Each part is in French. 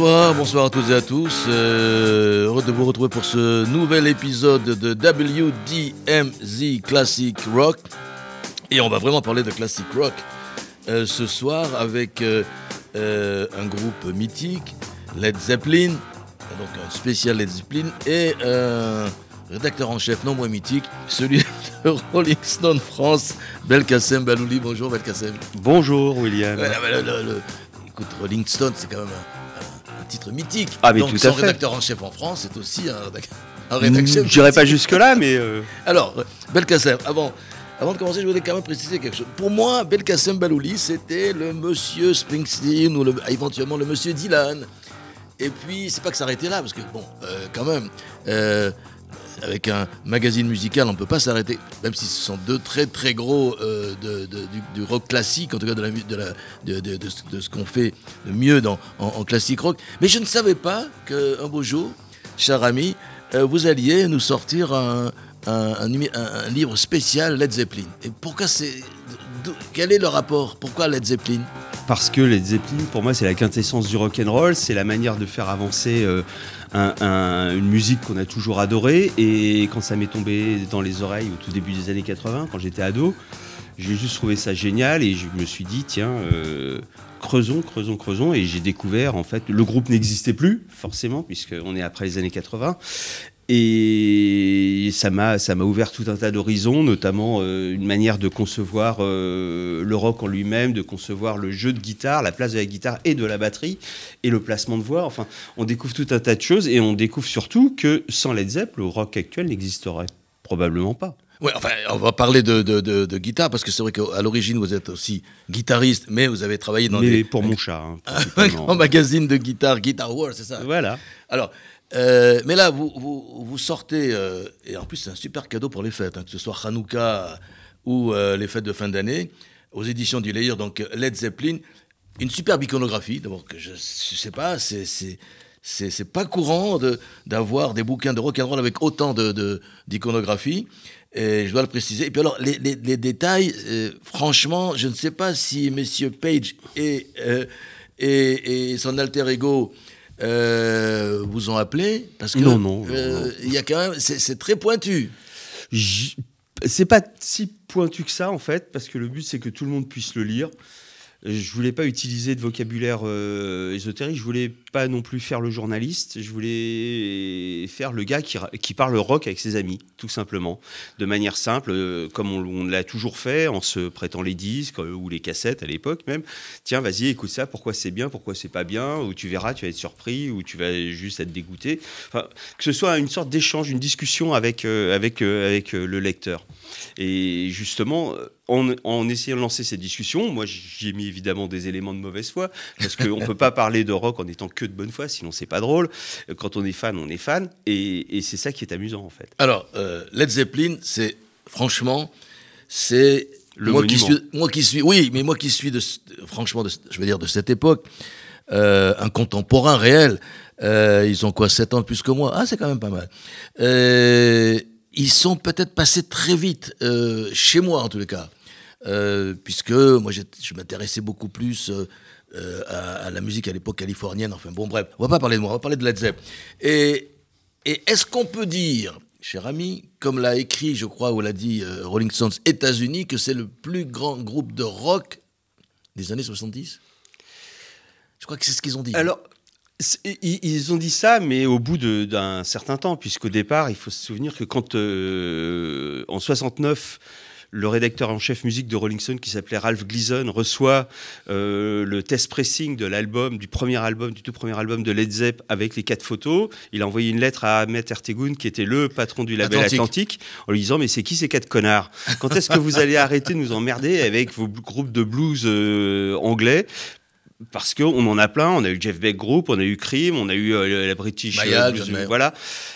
Bonsoir, bonsoir à toutes et à tous. Euh, heureux de vous retrouver pour ce nouvel épisode de WDMZ Classic Rock. Et on va vraiment parler de classic rock euh, ce soir avec euh, un groupe mythique, Led Zeppelin, donc un spécial Led Zeppelin, et un rédacteur en chef non moins mythique, celui de Rolling Stone France, Belkacem Balouli. Bonjour Belkacem. Bonjour William. écoute, Rolling Stone, c'est quand même un titre mythique. Ah, mais Donc, tout son à fait. rédacteur en chef en France, c'est aussi un, rédac- un rédacteur. Je dirais pas jusque-là, mais euh, Alors, Belkacem, avant, avant de commencer, je voulais quand même préciser quelque chose. Pour moi, Belkacem Balouli, c'était le monsieur Springsteen ou le- éventuellement le monsieur Dylan. Et puis, c'est pas que s'arrêter là, parce que, bon, euh, quand même, euh, avec un magazine musical, on ne peut pas s'arrêter, même si ce sont deux très très gros euh, du, rock classique, en tout cas de, la, de, ce- qu'on fait de mieux dans, en, classique rock. Mais je ne savais pas qu'un beau jour, cher ami, euh, vous alliez nous sortir un, un- livre spécial Led Zeppelin. Et pourquoi c'est. Quel est le rapport? Pourquoi Led Zeppelin? Parce que les Zeppelin, pour moi, c'est la quintessence du rock and roll, c'est la manière de faire avancer euh, un- un- une musique qu'on a toujours adorée. Et quand ça m'est tombé dans les oreilles au tout début des années 80, quand j'étais ado, j'ai juste trouvé ça génial et je me suis dit, tiens, euh, creusons, creusons, creusons. Et j'ai découvert, en fait, le groupe n'existait plus, forcément, puisqu'on est après les années 80. Et ça m'a, ça m'a ouvert tout un tas d'horizons, notamment euh, une manière de concevoir euh, le rock en lui-même, de concevoir le jeu de guitare, la place de la guitare et de la batterie, et le placement de voix. Enfin, on découvre tout un tas de choses, et on découvre surtout que sans Led Zepp, le rock actuel n'existerait probablement pas. Ouais, enfin, on va parler de, de- de- de guitare parce que c'est vrai qu'à l'origine vous êtes aussi guitariste, mais vous avez travaillé dans Mais des- pour mon chat, hein, un grand magazine de guitare, Guitar World, c'est ça? Voilà. Alors, euh, mais là, vous, vous, sortez, euh, et en plus c'est un super cadeau pour les fêtes, hein, que ce soit Hanouka ou euh, les fêtes de fin d'année, aux éditions du Layer, donc Led Zeppelin, une superbe iconographie, d'abord que je, je sais pas, c'est c'est pas courant de d'avoir des bouquins de rock and roll avec autant de de- d'iconographie. Et je dois le préciser. Et puis alors, les, les- détails, franchement, je ne sais pas si messieurs Page et, et, et son alter ego euh, vous ont appelé. Parce que Non, non, euh, il y a quand même, c'est très pointu. C'est pas si pointu que ça en fait, parce que le but c'est que tout le monde puisse le lire. Je voulais pas utiliser de vocabulaire euh, ésotérique, je voulais pas non plus faire le journaliste, je voulais faire le gars qui, qui parle rock avec ses amis, tout simplement, de manière simple, euh, comme on, l'a toujours fait, en se prêtant les disques euh, ou les cassettes à l'époque même. Tiens, vas-y, écoute ça, pourquoi c'est bien, pourquoi c'est pas bien, ou tu verras, tu vas être surpris, ou tu vas juste être dégoûté. Enfin, que ce soit une sorte d'échange, une discussion avec, euh, avec, avec le lecteur. Et justement, en, en essayant de lancer cette discussion, moi j'y ai mis évidemment des éléments de mauvaise foi, parce qu'on ne peut pas parler de rock en étant de bonne foi, sinon c'est pas drôle. Quand on est fan, on est fan, et, et c'est ça qui est amusant en fait. Alors, euh, Led Zeppelin, c'est franchement, c'est Le moi qui suis, moi qui suis, oui, mais moi qui suis de, franchement, de, je veux dire de cette époque, euh, un contemporain réel. Euh, ils ont quoi, 7 ans de plus que moi? Ah, c'est quand même pas mal. Ils sont peut-être passés très vite, chez moi en tous les cas, Euh, puisque moi je m'intéressais beaucoup plus euh, euh, à, la musique à l'époque californienne. Enfin bon, bref, on va pas parler de moi, on va parler de Led Zepp. Et, est-ce qu'on peut dire, cher ami, comme l'a écrit, je crois, ou l'a dit euh, Rolling Stones, États-Unis, que c'est le plus grand groupe de rock des années 70 Je crois que c'est ce qu'ils ont dit. Alors, ils ont dit ça, mais au bout d'un certain temps, puisqu'au départ, il faut se souvenir que quand, euh, en 69, le rédacteur en chef musique de Rolling Stone, qui s'appelait Ralph Gleason, reçoit euh, le test pressing de l'album, du premier album, du tout premier album de Led Zepp, avec les quatre photos. Il a envoyé une lettre à Ahmet Ertegun, qui était le patron du label Atlantique. Atlantique, en lui disant Mais c'est qui ces quatre connards? Quand est-ce que vous allez arrêter de nous emmerder avec vos groupes de blues euh, anglais? Parce qu'on en a plein. On a eu Jeff Beck Group, on a eu Cream, on a eu euh, la British. Maya, euh, Blues, voilà.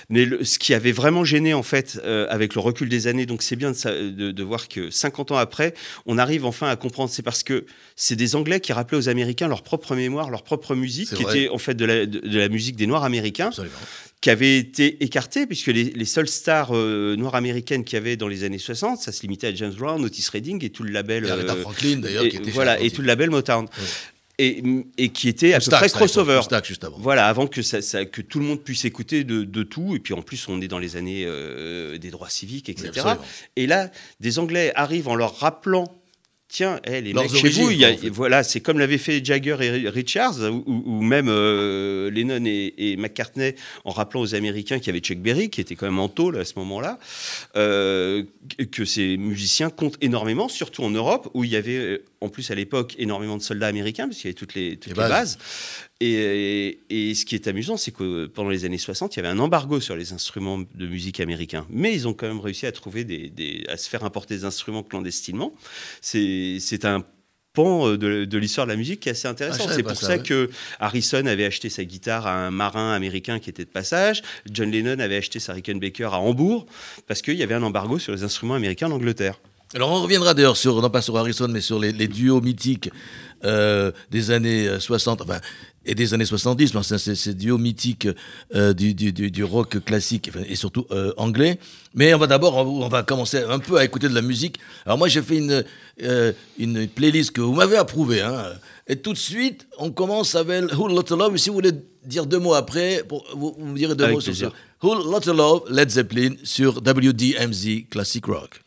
Mais le- ce qui avait vraiment gêné, en fait, euh, avec le recul des années, donc c'est bien de, sa- de- de voir que 50 ans après, on arrive enfin à comprendre. C'est parce que c'est des Anglais qui rappelaient aux Américains leur propre mémoire, leur propre musique, qui vrai. était en fait de la, de- de la musique des Noirs américains Absolument. qui avait été écarté, puisque les, les seules stars euh, noires américaines qu'il y avait dans les années 60, ça se limitait à James Brown, Otis Redding et tout le label. Et Aretha Franklin, d'ailleurs, qui était voilà, et tout le label Motown. Et, et qui était à peu près crossover. Juste avant. Voilà, avant que, ça, ça- que tout le monde puisse écouter de, de tout. Et puis en plus, on est dans les années euh, des droits civiques, etc. et là, des Anglais arrivent en leur rappelant. Tiens, eh, les Leurs mecs chez vous, origines, il y a- quoi, en fait. voilà, c'est comme l'avaient fait Jagger et Richards, ou, même euh, Lennon et, et McCartney, en rappelant aux Américains qu'il y avait Chuck Berry, qui était quand même en tôle à ce moment-là, euh, que ces musiciens comptent énormément, surtout en Europe, où il y avait, euh, en plus à l'époque, énormément de soldats américains, parce qu'il y avait toutes les, toutes Les les bases. bases. Et, et ce qui est amusant, c'est que pendant les années 60, il y avait un embargo sur les instruments de musique américains. Mais ils ont quand même réussi à trouver des, des- à se faire importer des instruments clandestinement. C'est un pan euh, de, de l'histoire de la musique qui est assez Ah, intéressant. savais c'est pour ça, ça, ouais. que Harrison avait acheté sa guitare à un marin américain qui était de passage. John Lennon avait acheté sa Rickenbacker à Hambourg parce qu'il y avait un embargo sur les instruments américains en Angleterre. Alors on reviendra d'ailleurs sur, non pas sur Harrison, mais sur les, les duos mythiques euh, des années euh, 60, enfin, et des années 70, mais enfin, c'est ces duos mythiques euh, du, du, du, du rock classique et surtout euh, anglais. Mais on va d'abord, on, on va commencer un peu à écouter de la musique. Alors moi j'ai fait une, euh, une playlist que vous m'avez approuvée. Hein, et tout de suite, on commence avec Who Lotta Love. Et si vous voulez dire deux mots après, pour, vous, vous me direz deux Avec mots sur ça. Who Lotta Love, Led Zeppelin sur WDMZ Classic Rock.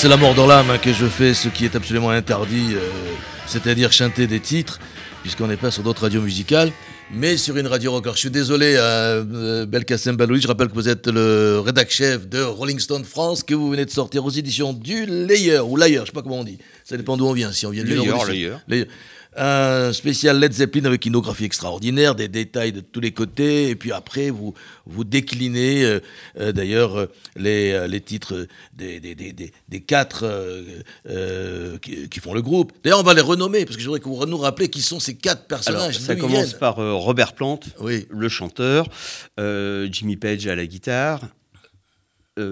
C'est la mort dans l'âme hein, que je fais, ce qui est absolument interdit, euh, c'est-à-dire chanter des titres, puisqu'on n'est pas sur d'autres radios musicales, mais sur une radio rocker. Je suis désolé, euh, euh, Belkacem Baloui, je rappelle que vous êtes le rédac chef de Rolling Stone France, que vous venez de sortir aux éditions du Layer, ou Layer, je sais pas comment on dit, ça dépend d'où on vient, si on vient du Layer, Un spécial Led Zeppelin avec une inographie extraordinaire, des détails de tous les côtés, et puis après vous, vous déclinez euh, euh, d'ailleurs euh, les, les titres des, des, des, des, des quatre qui, qui font le groupe. D'ailleurs on va les renommer, parce que je voudrais que vous nous rappelez qui sont ces quatre Alors, personnages. ça commence par Robert Plant, Oui. le chanteur, Jimmy Page à la guitare, oh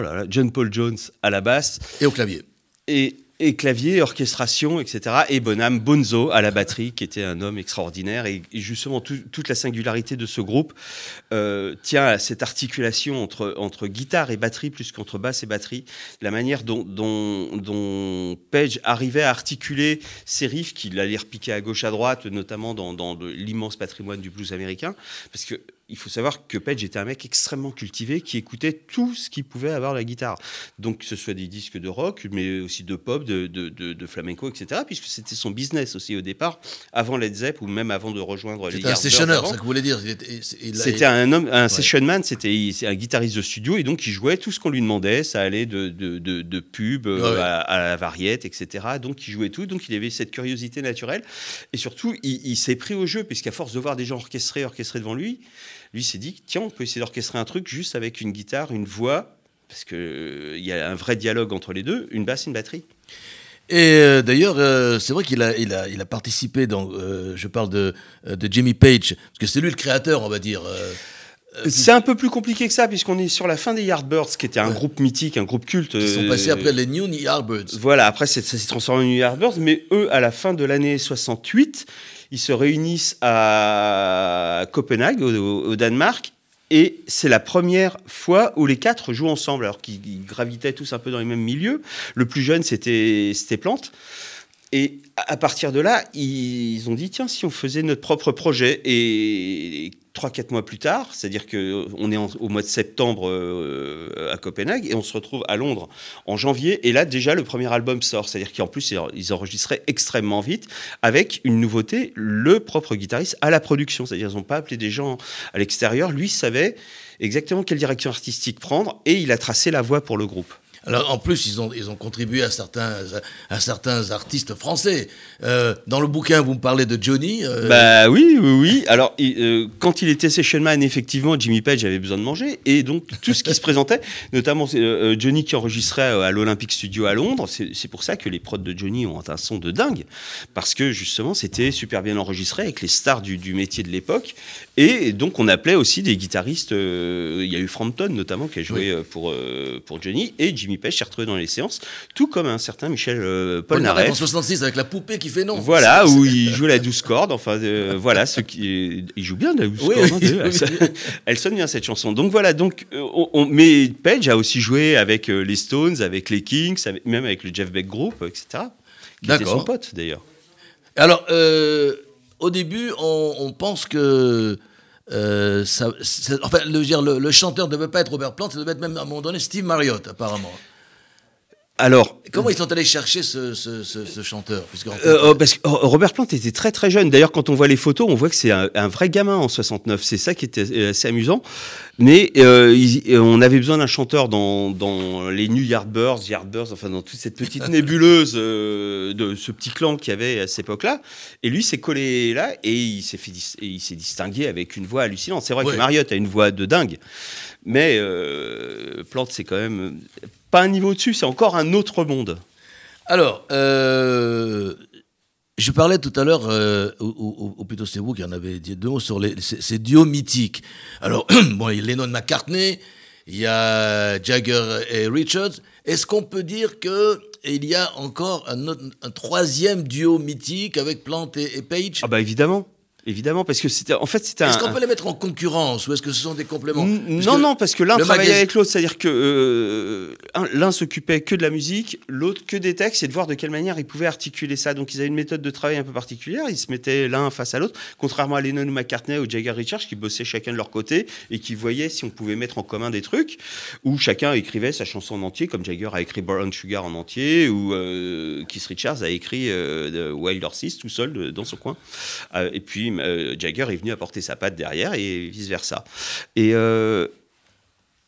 là là, John Paul Jones à la basse, Et au clavier. et, et clavier, orchestration, etc. Et Bonham Bonzo à la batterie, qui était un homme extraordinaire. Et, justement, tout- toute la singularité de ce groupe euh, tient à cette articulation entre, entre guitare et batterie, plus qu'entre basse et batterie. La manière dont, dont, dont Page arrivait à articuler ses riffs, qu'il allait repiquer à gauche, à droite, notamment dans, dans l'immense patrimoine du blues américain. Parce que il faut savoir que Page était un mec extrêmement cultivé qui écoutait tout ce qu'il pouvait avoir la guitare. Donc, que ce soit des disques de rock, mais aussi de pop, de, de, de- de flamenco, etc. Puisque c'était son business aussi au départ, avant Led Zepp ou même avant de rejoindre les C'était un avant. c'est ça que vous voulez dire. C'était un homme, un Ouais. session man, c'était un guitariste de studio et donc il jouait tout ce qu'on lui demandait. Ça allait de, de, pub euh, Ouais, ouais. à, à la variette, etc. Donc il jouait tout. Donc il avait cette curiosité naturelle et surtout il, il s'est pris au jeu puisqu'à force de voir des gens orchestrés, orchestrés devant lui, lui s'est dit tiens on peut essayer d'orchestrer un truc juste avec une guitare, une voix parce que euh, y a un vrai dialogue entre les deux, une basse, et une batterie. Et euh, d'ailleurs, euh, c'est vrai qu'il a, il a, il a participé dans. euh, je parle de, de Jimmy Page, parce que c'est lui le créateur, on va dire. C'est un peu plus compliqué que ça puisqu'on est sur la fin des Yardbirds, qui était un Ouais. groupe mythique, un groupe culte. qui sont passés après les New Yardbirds. Voilà, après ça s'est transformé en New Yardbirds, mais eux, à la fin de l'année 68, ils se réunissent à Copenhague, au, Danemark, et c'est la première fois où les quatre jouent ensemble, alors qu'ils ils gravitaient tous un peu dans les mêmes milieux. Le plus jeune, c'était c'était Plante. Et à partir de là, ils ont dit tiens, si on faisait notre propre projet. Et trois, quatre mois plus tard, c'est-à-dire qu'on est en- au mois de septembre euh, à Copenhague et on se retrouve à Londres en janvier. Et là, déjà, le premier album sort. C'est-à-dire qu'en plus, ils enregistraient extrêmement vite avec une nouveauté le propre guitariste à la production. C'est-à-dire qu'ils n'ont pas appelé des gens à l'extérieur. Lui savait exactement quelle direction artistique prendre et il a tracé la voie pour le groupe. Alors en plus, ils ont, ils ont contribué à certains, à certains artistes français. Euh, dans le bouquin, vous me parlez de Johnny. euh, Bah oui, oui, oui. Alors, il- euh, quand il était session man, effectivement, Jimmy Page avait besoin de manger. Et donc, tout ce qui se présentait, notamment Johnny qui enregistrait à l'Olympic Studio à Londres, c'est pour ça que les prods de Johnny ont un son de dingue. Parce que, justement, c'était super bien enregistré avec les stars du, du métier de l'époque. Et donc, on appelait aussi des guitaristes. il y a eu Frampton, notamment, qui a joué pour, pour Johnny. Et Jimmy Page s'est retrouvé dans les séances, tout comme un certain Michel euh, Polnareff. en 66 avec la poupée qui fait non. Voilà, où il joue la douce corde. Enfin, euh, voilà, ce qui, il joue bien la douce Oui, corde. oui, hein, oui, elle, sonne bien cette chanson. Donc voilà, donc, euh, on, on- mais Page a aussi joué avec euh, les Stones, avec les Kings, avec- même avec le Jeff Beck Group, etc. Qui était son pote d'ailleurs. Alors, euh, au début, on, on pense que. Euh, ça, enfin, le, le, le chanteur ne devait pas être Robert Plant, ça devait être même à un moment donné Steve Marriott, apparemment. Alors, Comment ils sont allés chercher ce, ce- ce- ce chanteur Puisque, en fait, Euh, oh, parce que oh, Robert Plant était très très jeune. D'ailleurs, quand on voit les photos, on voit que c'est un, un vrai gamin en 69. C'est ça qui était euh, assez amusant. Mais euh, il- on avait besoin d'un chanteur dans, dans les New Yardbirds, Yardbirds, enfin dans toute cette petite nébuleuse euh, de ce petit clan qu'il y avait à cette époque-là. Et lui s'est collé là et il s'est fait et il s'est distingué avec une voix hallucinante. C'est vrai Ouais. que Marriott a une voix de dingue, mais Plant c'est quand même pas un niveau au-dessus. C'est encore un autre monde. Alors, euh, je parlais tout à l'heure, euh, ou, ou- ou plutôt c'est vous qui en avez dit deux mots sur les, ces, ces duos mythiques. Alors, bon, il y a Lennon McCartney, il y a Jagger et Richards. Est-ce qu'on peut dire que il y a encore un, autre- un troisième duo mythique avec Plant et, et Page Ah bah évidemment. Évidemment, parce que c'était en fait c'était un. Est-ce qu'on peut les mettre en concurrence ou est-ce que ce sont des compléments Non, non, parce que l'un travaillait avec l'autre, c'est-à-dire que euh, un- l'un s'occupait que de la musique, l'autre que des textes, et de voir de quelle manière ils pouvaient articuler ça. Donc ils avaient une méthode de travail un peu particulière, ils se mettaient l'un face à l'autre, contrairement à Lennon ou McCartney ou Jagger Richards qui bossaient chacun de leur côté et qui voyaient si on pouvait mettre en commun des trucs, où chacun écrivait sa chanson en entier, comme Jagger a écrit Brown Sugar en entier, ou euh, Keith Richards a écrit euh, Wild Horses tout seul de- dans son coin. Euh, et puis Jagger est venu apporter sa patte derrière et vice versa. Et, euh,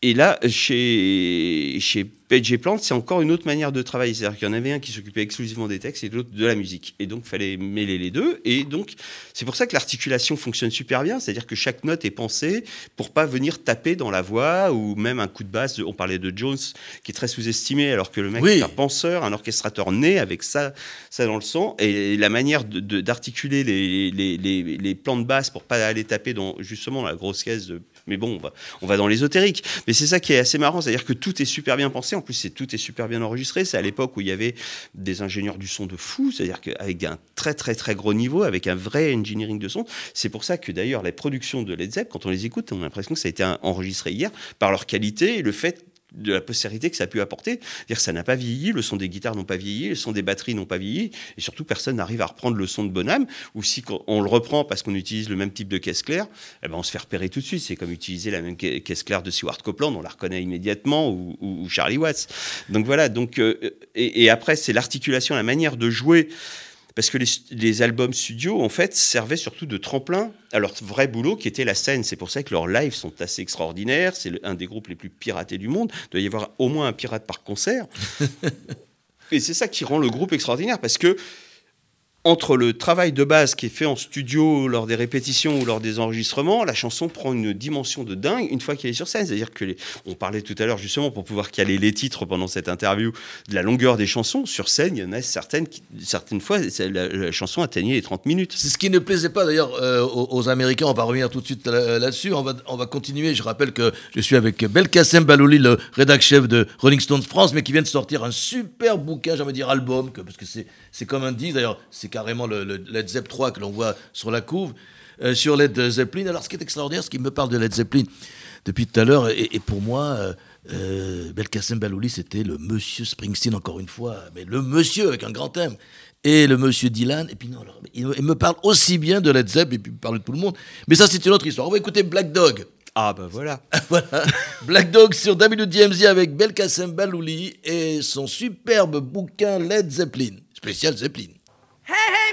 et là, chez, chez Page et Plant, c'est encore une autre manière de travailler. C'est-à-dire qu'il y en avait un qui s'occupait exclusivement des textes et l'autre de la musique. Et donc, il fallait mêler les deux. Et donc, c'est pour ça que l'articulation fonctionne super bien. C'est-à-dire que chaque note est pensée pour pas venir taper dans la voix ou même un coup de basse. On parlait de Jones, qui est très sous-estimé, alors que le mec Oui. est un penseur, un orchestrateur né avec ça, ça dans le sang. Et la manière d'articuler les, les, les, les plans de basse pour pas aller taper dans justement la grosse caisse de. Mais bon, on va, on va dans l'ésotérique. Mais c'est ça qui est assez marrant, c'est-à-dire que tout est super bien pensé. En plus, c'est tout est super bien enregistré. C'est à l'époque où il y avait des ingénieurs du son de fou, c'est-à-dire qu'avec un très très très gros niveau, avec un vrai engineering de son. C'est pour ça que d'ailleurs les productions de Led Zepp, quand on les écoute, on a l'impression que ça a été enregistré hier par leur qualité et le fait de la postérité que ça a pu apporter. Que ça n'a pas vieilli, le son des guitares n'ont pas vieilli, le son des batteries n'ont pas vieilli, et surtout personne n'arrive à reprendre le son de Bonham, ou si on le reprend parce qu'on utilise le même type de caisse claire, eh ben on se fait repérer tout de suite. C'est comme utiliser la même ca- caisse claire de Seward Copeland, on la reconnaît immédiatement, ou, ou- Charlie Watts. Donc voilà, donc, euh, et après c'est l'articulation, la manière de jouer. Parce que les, les albums studio, en fait, servaient surtout de tremplin à leur vrai boulot qui était la scène. C'est pour ça que leurs lives sont assez extraordinaires. C'est un des groupes les plus piratés du monde. Il doit y avoir au moins un pirate par concert. Et c'est ça qui rend le groupe extraordinaire parce que entre le travail de base qui est fait en studio lors des répétitions ou lors des enregistrements, la chanson prend une dimension de dingue une fois qu'elle est sur scène. C'est-à-dire que les- on parlait tout à l'heure justement pour pouvoir caler les titres pendant cette interview de la longueur des chansons sur scène. Il y en a certaines certaines fois, la, chanson atteignait les 30 minutes. C'est ce qui ne plaisait pas d'ailleurs euh, aux, Américains. On va revenir tout de suite là- là-dessus. On va, on va continuer. Je rappelle que je suis avec Belkacem Balouli, le rédac chef de Rolling Stones France, mais qui vient de sortir un super bouquin, j'ai envie de dire album, parce que c'est, c'est comme un disque. D'ailleurs, c'est carrément le, le Led Zepp 3 que l'on voit sur la couve, euh, sur Led Zeppelin. Alors, ce qui est extraordinaire, ce qui me parle de Led Zeppelin depuis tout à l'heure, et, et pour moi. euh, euh, Belkacem Balouli, c'était le monsieur Springsteen, encore une fois, mais le monsieur avec un grand M. Et le monsieur Dylan, et puis non, alors, il, il me parle aussi bien de Led Zepp, et puis il me parle de tout le monde. Mais ça, c'est une autre histoire. On va écouter Black Dog. Ah bah voilà. voilà. Black Dog sur WDMZ avec Belkacem Balouli et son superbe bouquin Led Zeppelin, spécial Zeppelin. Hey, hey,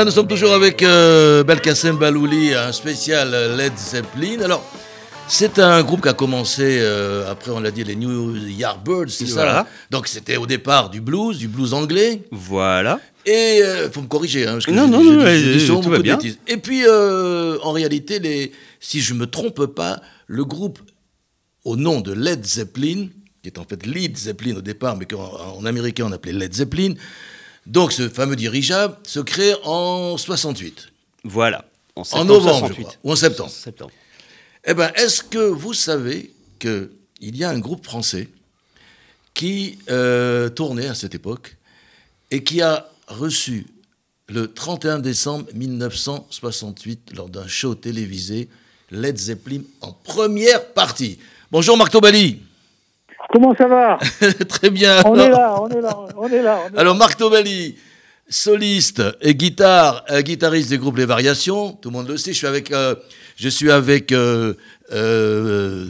voilà, nous sommes toujours avec euh, Belkacem Balouli, un spécial euh, Led Zeppelin. Alors, c'est un groupe qui a commencé, euh, après on l'a dit, les New Yardbirds, c'est ça Voilà. Donc c'était au départ du blues, du blues anglais. Voilà. Et il faut me corriger, hein, parce que Non, non, non, tout va bien. bêtises. Et puis, euh, en réalité, les, si je me trompe pas, le groupe au nom de Led Zeppelin, qui est en fait Lead Zeppelin au départ, mais qu'en en américain on appelait Led Zeppelin, donc ce fameux dirigeable se crée en 68. Voilà. En septembre novembre, 68. je crois, ou en septembre. Septembre. Eh bien, est-ce que vous savez qu'il y a un groupe français qui euh, tournait à cette époque et qui a reçu le 31 décembre 1968 lors d'un show télévisé Led Zeppelin en première partie? Bonjour Marc Tobali Comment ça va Très bien On alors- est là, on est là, on est là. on est Alors Marc Tobali, soliste et guitare, euh, guitariste du groupe Les Variations, tout le monde le sait. Je suis avec, euh, je suis avec euh, euh,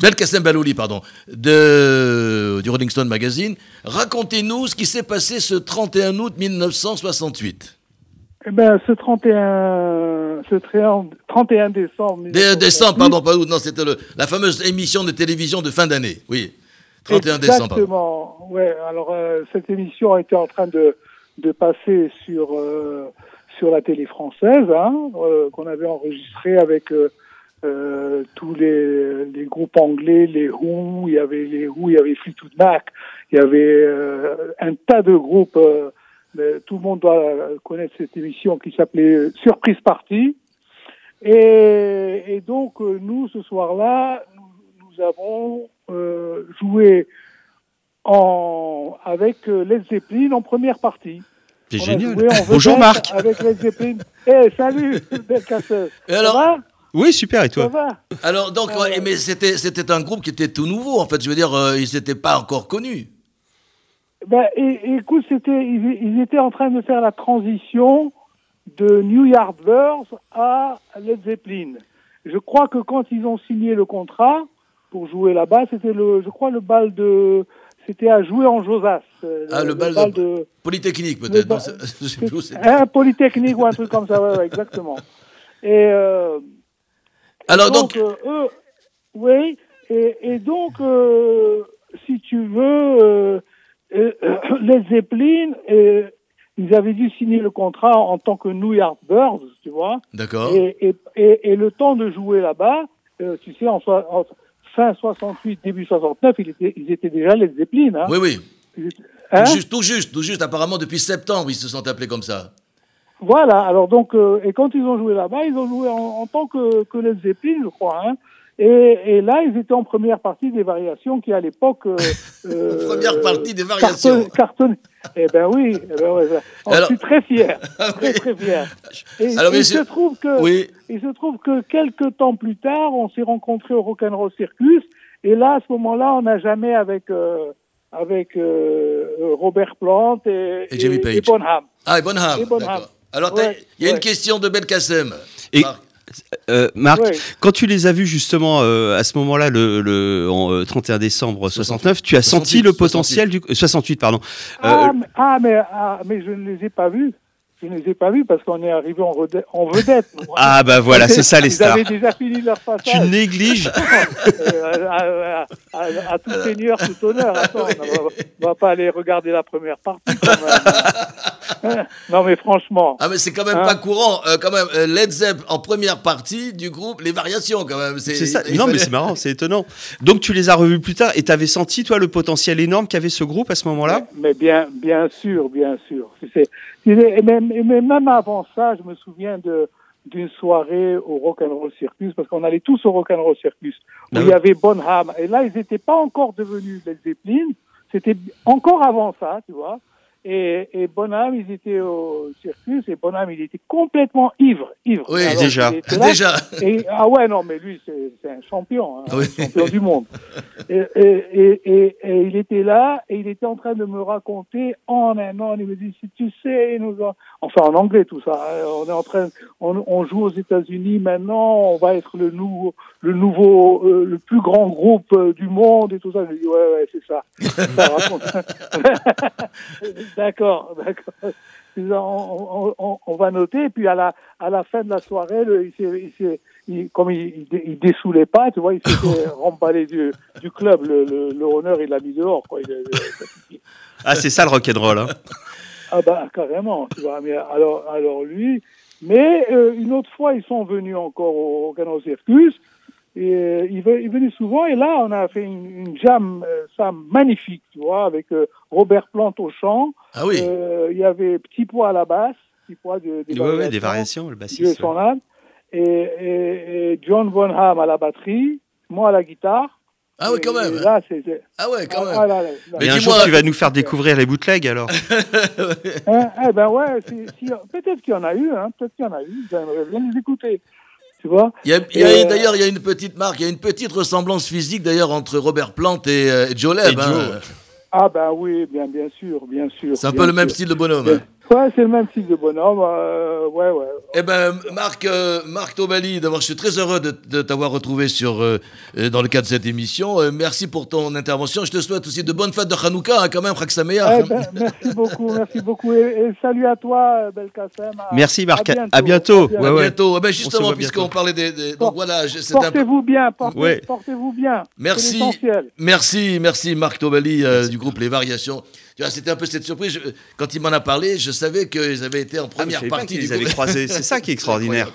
Belkacem Balouli, pardon, de, du Rolling Stone Magazine. Racontez-nous ce qui s'est passé ce 31 août 1968. Eh ben, ce 31, ce 31 31 décembre. Dé- décembre, pardon, pas août, non, c'était le- la fameuse émission de télévision de fin d'année. Oui, 31 décembre. pardon. Exactement. Ouais. Alors euh, cette émission était en train de de passer sur euh, sur la télé française, hein, euh, qu'on avait enregistré avec euh, euh, tous les, les groupes anglais, les Who, il y avait les Who, il y avait Fleetwood Mac, il y avait euh, un tas de groupes. Euh, mais tout le monde doit connaître cette émission qui s'appelait euh, Surprise Party. Et, et donc, euh, nous, ce soir-là, nous, nous avons euh, joué en, avec euh, Led Zeppelin en première partie. C'est génial. joué en Bonjour Marc. Avec Led Zeppelin. Eh, salut, belle casseuse. Et alors ça va Oui, super. Et Ça toi va Alors, donc, ouais, ouais. mais c'était, c'était un groupe qui était tout nouveau, en fait. Je veux dire, euh, ils n'étaient pas encore connus. Ben, et, écoute, c'était, ils, ils étaient en train de faire la transition de New Yardbirds à Led Zeppelin. Je crois que quand ils ont signé le contrat pour jouer là-bas, c'était le, je crois le bal de, c'était à jouer en Josas. euh, Ah, le bal de- de, Polytechnique, peut-être. Le non, ba- c'est- je sais plus où c'est. un polytechnique ou un truc comme ça, ouais, ouais, exactement. Et euh, Alors, donc, euh, eux, oui, et, et donc, euh, si tu veux, euh, euh, les Zeppelin, euh, ils avaient dû signer le contrat en tant que New Yardbirds, tu vois, d'accord. et, et, et, et le temps de jouer là-bas, euh, tu sais, en, fin 68, début 69, ils étaient, ils étaient déjà les Zeppelin, hein, Oui, oui. Étaient- hein? Tout, juste, tout juste, tout juste. Apparemment, depuis septembre, ils se sont appelés comme ça. Voilà, alors donc, et quand ils ont joué là-bas, ils ont joué en, en tant que, que les Zeppelin, je crois. Hein. Et, et là, ils étaient en première partie des variations qui, à l'époque... Euh, euh, Première partie des variations. carton-. Eh ben oui, eh ben ouais, ouais. Alors- je suis très fier, Ah très oui. très fier. Et, Alors, il monsieur- se trouve que, Oui. il se trouve que quelques temps plus tard, on s'est rencontrés au Rock'n'Roll Circus, et là, à ce moment-là, on n'a jamais avec euh, avec euh, Robert Plant et, Et Jimmy Page. Bonham. Ah, et Bonham. Et Bonham. Alors, Ouais, il y a une question de Belkacem. Et- Marc. Euh, Marc, Ouais. quand tu les as vus justement euh, à ce moment-là, le, le en, euh, 31 décembre 69, tu as 68, senti le potentiel du euh, 68, pardon. Ah, Euh, mais, ah, mais, ah, mais je ne les ai pas vus. Je ne les ai pas vus parce qu'on est arrivé en, vedette- en vedette. nous. ah bah voilà, c'est ça les Ils stars. avaient déjà fini leur Tu négliges. Euh, à, à- à- à tout seigneur, tout honneur. Attends, on va, on va pas aller regarder la première partie quand même. non, mais franchement. Ah, mais c'est quand même Hein pas courant. euh, quand même, euh, Led Zepp en première partie du groupe, les variations, quand même. C'est ça. Non, mais c'est marrant, c'est étonnant. Donc tu les as revus plus tard et tu avais senti toi le potentiel énorme qu'avait ce groupe à ce moment-là? Mais bien, bien sûr, bien sûr. C'est- et, même, et même avant ça, je me souviens de d'une soirée au Rock'n'Roll Circus, parce qu'on allait tous au Rock'n'Roll Circus, où Ah il y avait Bonham. Et là, ils n'étaient pas encore devenus Led Zeppelin, c'était encore avant ça, tu vois. Et, et Bonham, ils étaient au circus, et Bonham, il était complètement ivre, ivre. Oui, Alors, déjà. là, Déjà. et, ah ouais, non, mais lui, c'est un champion, hein, Oui. un champion du monde. Et, et, et, et, et il était là, et il était en train de me raconter en un an, il me dit, si tu sais, nous en- enfin en anglais tout ça, hein, on est en train, on, on joue aux États-Unis maintenant, on va être le nouveau, le nouveau, euh, le plus grand groupe euh, du monde et tout ça. Je dis, ouais, ouais, c'est ça. Ça raconte. d'accord, d'accord. on, on- on- on va noter, et puis à la, à la fin de la soirée, le- il s'est- il comme il, il, dessoulait pas, tu vois, il s'était remballé du, du club. Le, le, le honneur, il l'a mis dehors, quoi. Ah, c'est ça le rock'n'roll. Hein. Ah bah carrément, tu vois. Mais alors, alors lui, mais euh, une autre fois, ils sont venus encore au, Canal Circus. Et euh, il, ve- il venait souvent et là, on a fait une, une jam, euh, ça magnifique, tu vois, avec euh, Robert Plante au chant. Ah oui. Euh, il y avait Petit Pois à la basse, Petit Pois de, des, Ouais, ouais, des variations, le bassiste. son âme. Et, et, et John Bonham à la batterie, moi à la guitare. Ah oui, quand même. Là. Ah ouais, quand ah, même. là, là, là. Mais un dis-moi- jour, tu vas nous faire découvrir les bootlegs alors. Hein, eh ben ouais, si- peut-être qu'il y en a eu, hein, peut-être qu'il y en a eu, j'aimerais bien les écouter. Tu vois Il y a, il y a- Et, euh, d'ailleurs, il y a une petite marque, il y a une petite ressemblance physique d'ailleurs entre Robert Plant et, euh, et Joe Leb, Et hein. Ah ben oui, bien, bien sûr, bien sûr. C'est un peu le même sûr. style de bonhomme. hein. Ouais, c'est le même style de bonhomme, euh, ouais, ouais. Eh ben, Marc, euh, Marc Tobali, d'abord, je suis très heureux de, de t'avoir retrouvé sur, euh, euh, dans le cadre de cette émission. Euh, merci pour ton intervention. Je te souhaite aussi de bonnes fêtes de Hanouka, hein, quand même, Chag Sameach. Eh ben, merci beaucoup, merci beaucoup. Et, et salut à toi, Belkacem. à- Merci, Marc. À À bientôt. bientôt. Ouais, À ouais. bientôt. Eh ben, justement, puisqu'on bientôt. parlait des. des- donc Port- voilà, un. Portez-vous bien, portez, Ouais. portez-vous bien. Merci. Merci, merci Marc Tobali euh, du groupe Les Variations. C'était un peu cette surprise. Je- quand il m'en a parlé, je savais qu'ils avaient été en Ah, première partie les avaient croisés. C'est ça qui est extraordinaire.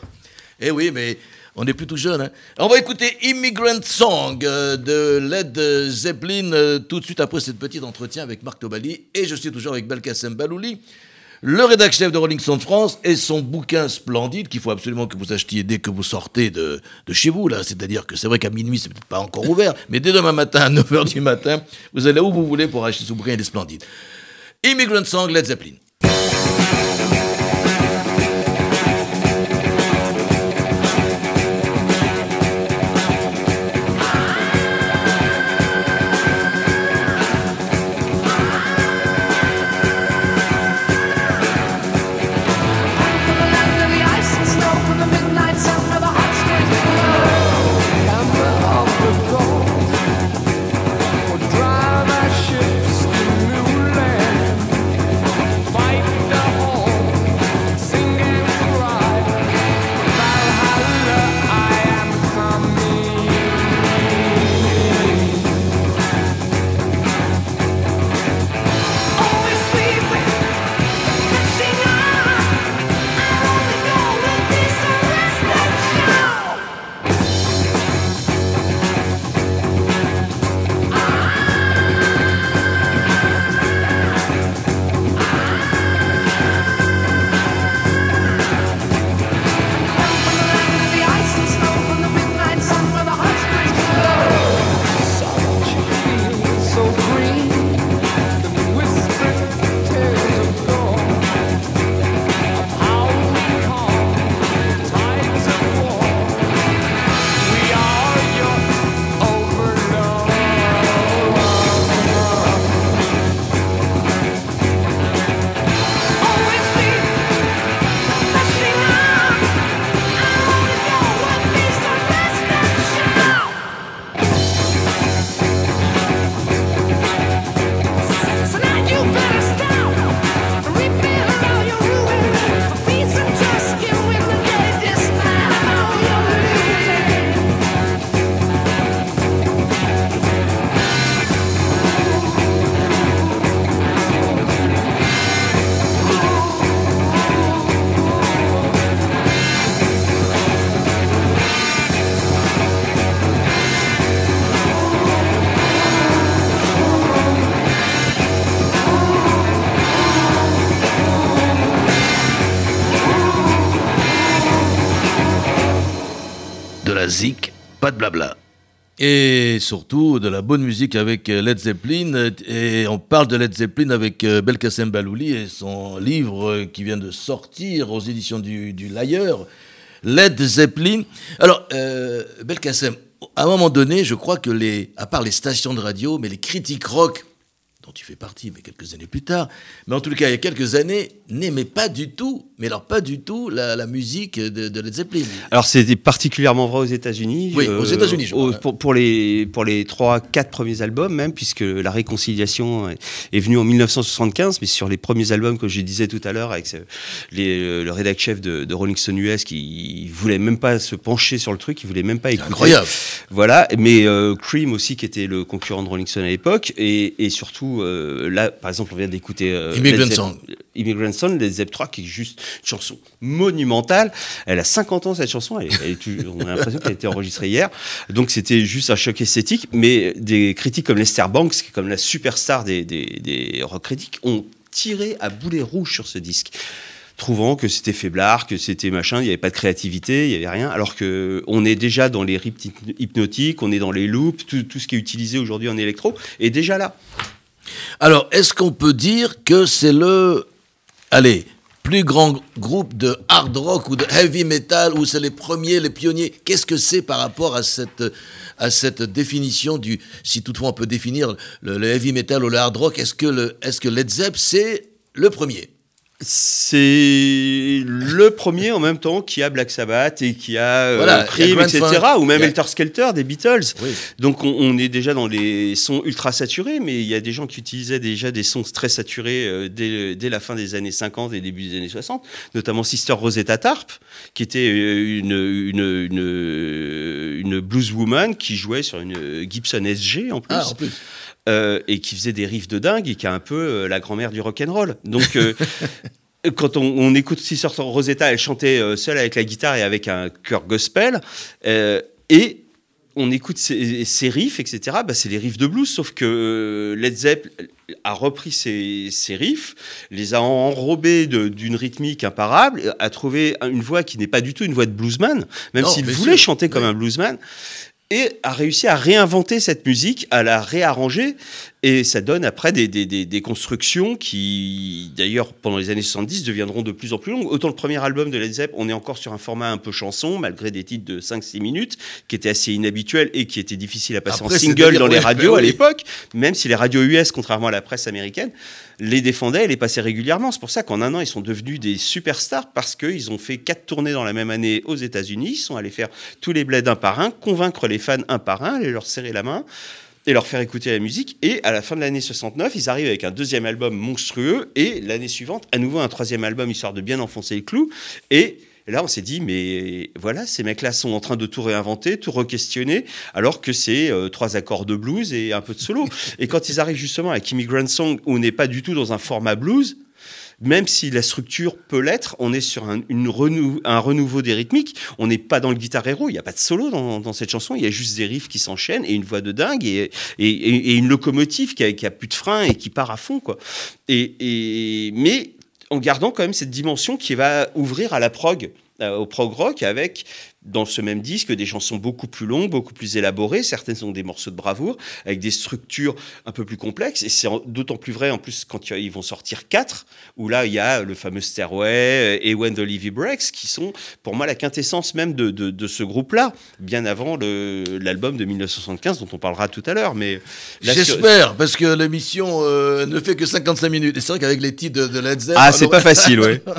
Eh oui, mais on est plus tout jeune. hein. On va écouter Immigrant Song euh, de Led Zeppelin euh, tout de suite après cette petite entretien avec Marc Tobali. Et je suis toujours avec Belkacem Balouli, le rédacteur chef de Rolling Stone France et son bouquin splendide qu'il faut absolument que vous achetiez dès que vous sortez de, de chez vous. là. C'est-à-dire que c'est vrai qu'à minuit, c'est peut-être pas encore ouvert, mais dès demain matin à 9h du matin, vous allez où vous voulez pour acheter ce bouquin, il est splendide. Immigrant Song, Led Zeppelin. Zik, pas de blabla. Et surtout de la bonne musique avec euh, Led Zeppelin. euh, Et on parle de Led Zeppelin avec euh, Belkacem Balouli et son livre qui vient de sortir aux éditions du, du Lyre, Led Zeppelin. Alors, euh, Belkacem, à un moment donné, je crois que les, à part les stations de radio, mais les critiques rock dont tu fais partie, mais quelques années plus tard, mais en tout cas, il y a quelques années, n'aimait pas du tout, mais alors pas du tout, la, la musique de, de Led Zeppelin. Alors c'était particulièrement vrai aux États-Unis. Oui, aux États-Unis, je crois. pour, pour les pour les trois quatre premiers albums même, puisque la réconciliation est, est venue en 1975, mais sur les premiers albums que je disais tout à l'heure avec ce- les- le rédac chef de, de Rolling Stone US qui voulait même pas se pencher sur le truc, il voulait même pas écouter. Incroyable. Voilà, mais euh, Cream aussi qui était le concurrent de Rolling Stone à l'époque, et, et surtout euh, là, par exemple, on vient d'écouter euh, Immigrant Song. Immigrant Song, Led Zepp 3, qui est juste une chanson monumentale. Elle a 50 ans cette chanson, elle, est on a l'impression qu'elle a été enregistrée hier. Donc c'était juste un choc esthétique, mais des critiques comme Lester Banks, qui est comme la superstar des, des, des rock critiques, ont tiré à boulet rouge sur ce disque trouvant que c'était faiblard, que c'était machin, il n'y avait pas de créativité, il n'y avait rien, alors que on est déjà dans les rythmes hypnotiques, on est dans les loops, tout, tout ce qui est utilisé aujourd'hui en électro est déjà là. Alors, est-ce qu'on peut dire que c'est le, plus grand groupe de hard rock ou de heavy metal, ou c'est les premiers, les pionniers? Qu'est-ce que c'est par rapport à cette, à définition du, si toutefois on peut définir le, heavy metal ou le hard rock, est-ce que, le, est-ce que Led Zepp, c'est le premier? C'est le premier en même temps qui a Black Sabbath et qui a euh, Voilà, Cream, etc. Ou même il y a- Helter Skelter des Beatles. Oui. Donc on, on est déjà dans les sons ultra saturés, mais il y a des gens qui utilisaient déjà des sons très saturés euh, dès, dès la fin des années 50 et début des années 60, notamment Sister Rosetta Tarp, qui était euh, une, une, une, une blueswoman qui jouait sur une Gibson SG en plus. Ah, en plus. Euh, et qui faisait des riffs de dingue et qui est un peu euh, la grand-mère du rock and roll. Donc euh, quand on, on écoute Sister Rosetta, elle chantait seule avec la guitare et avec un chœur gospel et on écoute ces, ces riffs, etc. Bah, c'est les riffs de blues, sauf que Led Zepp a repris ces, ces riffs, les a enrobés d'une rythmique imparable, a trouvé une voix qui n'est pas du tout une voix de bluesman, même s'il voulait sûr. chanter comme Oui. un bluesman et a réussi à réinventer cette musique, à la réarranger, et ça donne après des, des, des, des constructions qui, d'ailleurs, pendant les années 70, deviendront de plus en plus longues. Autant le premier album de Led Zepp, on est encore sur un format un peu chanson, malgré des titres de 5-6 minutes, qui étaient assez inhabituels et qui étaient difficiles à passer Après, en single dans les radios à l'époque, même si les radios US, contrairement à la presse américaine, les défendaient et les passaient régulièrement. C'est pour ça qu'en un an, ils sont devenus des superstars parce qu'ils ont fait quatre tournées dans la même année aux États-Unis. Ils sont allés faire tous les bleds un par un, convaincre les fans un par un, aller leur serrer la main et leur faire écouter la musique. Et à la fin de l'année 69, ils arrivent avec un deuxième album monstrueux et l'année suivante, à nouveau un troisième album histoire de bien enfoncer le clou. Et là, on s'est dit, mais voilà, ces mecs-là sont en train de tout réinventer, tout re-questionner, alors que c'est euh, trois accords de blues et un peu de solo. et quand ils arrivent justement à Kimmy Grand Song, où on n'est pas du tout dans un format blues, même si la structure peut l'être, on est sur un, renouveau des rythmiques. On n'est pas dans le guitar héros, il n'y a pas de solo dans, cette chanson, il y a juste des riffs qui s'enchaînent et une voix de dingue et, une locomotive qui a, qui a plus de frein et qui part à fond. Et- mais en gardant quand même cette dimension qui va ouvrir à la prog, euh, au prog rock, avec dans ce même disque des chansons beaucoup plus longues, beaucoup plus élaborées. Certaines sont des morceaux de bravoure, avec des structures un peu plus complexes. Et c'est d'autant plus vrai en plus quand ils vont sortir quatre, où là il y a le fameux Stairway euh, et When the Levy Breaks, qui sont pour moi la quintessence même de, de- de ce groupe-là, bien avant l'album de 1975 dont on parlera tout à l'heure. Mais sur- J'espère, parce que l'émission euh, ne fait que 55 minutes. Et c'est vrai qu'avec les titres de, de Led Zepp... Ah, c'est pas facile, ouais.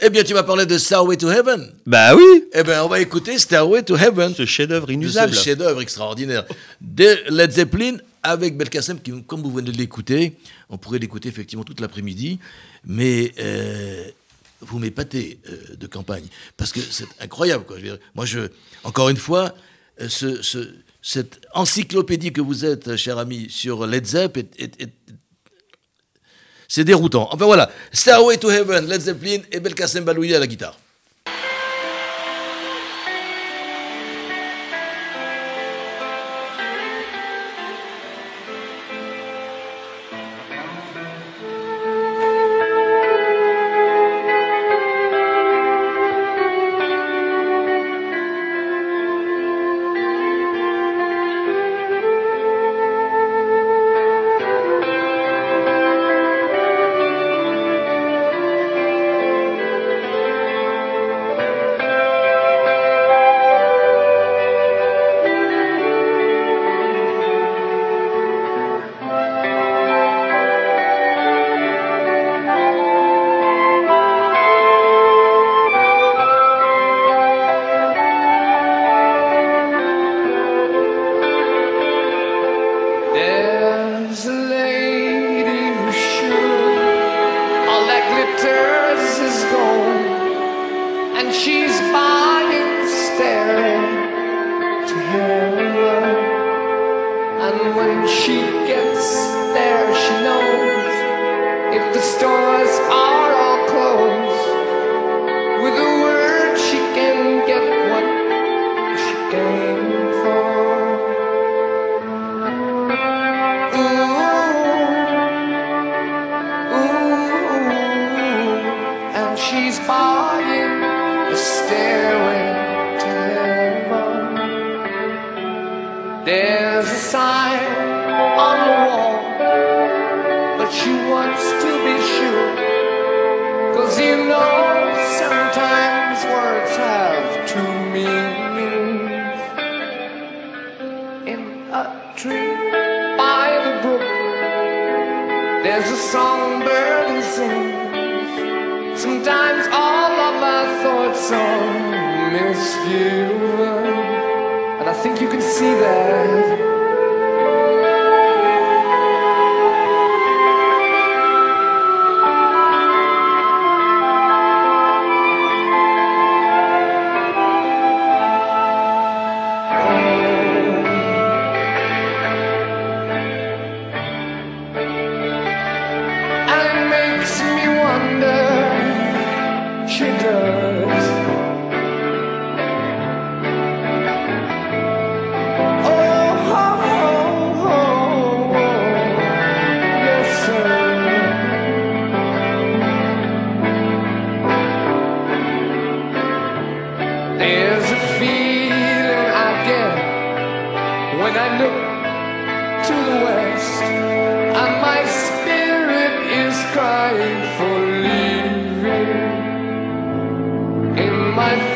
eh bien, tu m'as parlé de Starway to Heaven. bah oui, Eh bien, on va écouter Starway to Heaven. ce chef-d'œuvre inusable. ce chef-d'œuvre extraordinaire de Led Zeppelin avec Belkacem, qui, comme vous venez de l'écouter, on pourrait l'écouter effectivement toute l'après-midi, mais euh, vous m'épatez euh, de campagne, parce que c'est incroyable. Quoi. Je veux dire, moi, je, encore une fois, euh, ce, ce- cette encyclopédie que vous êtes, cher ami, sur Led Zepp, est- est- est- c'est déroutant. Enfin voilà, Starway to Heaven, Led Zeppelin et Belkacem Balouli à la guitare.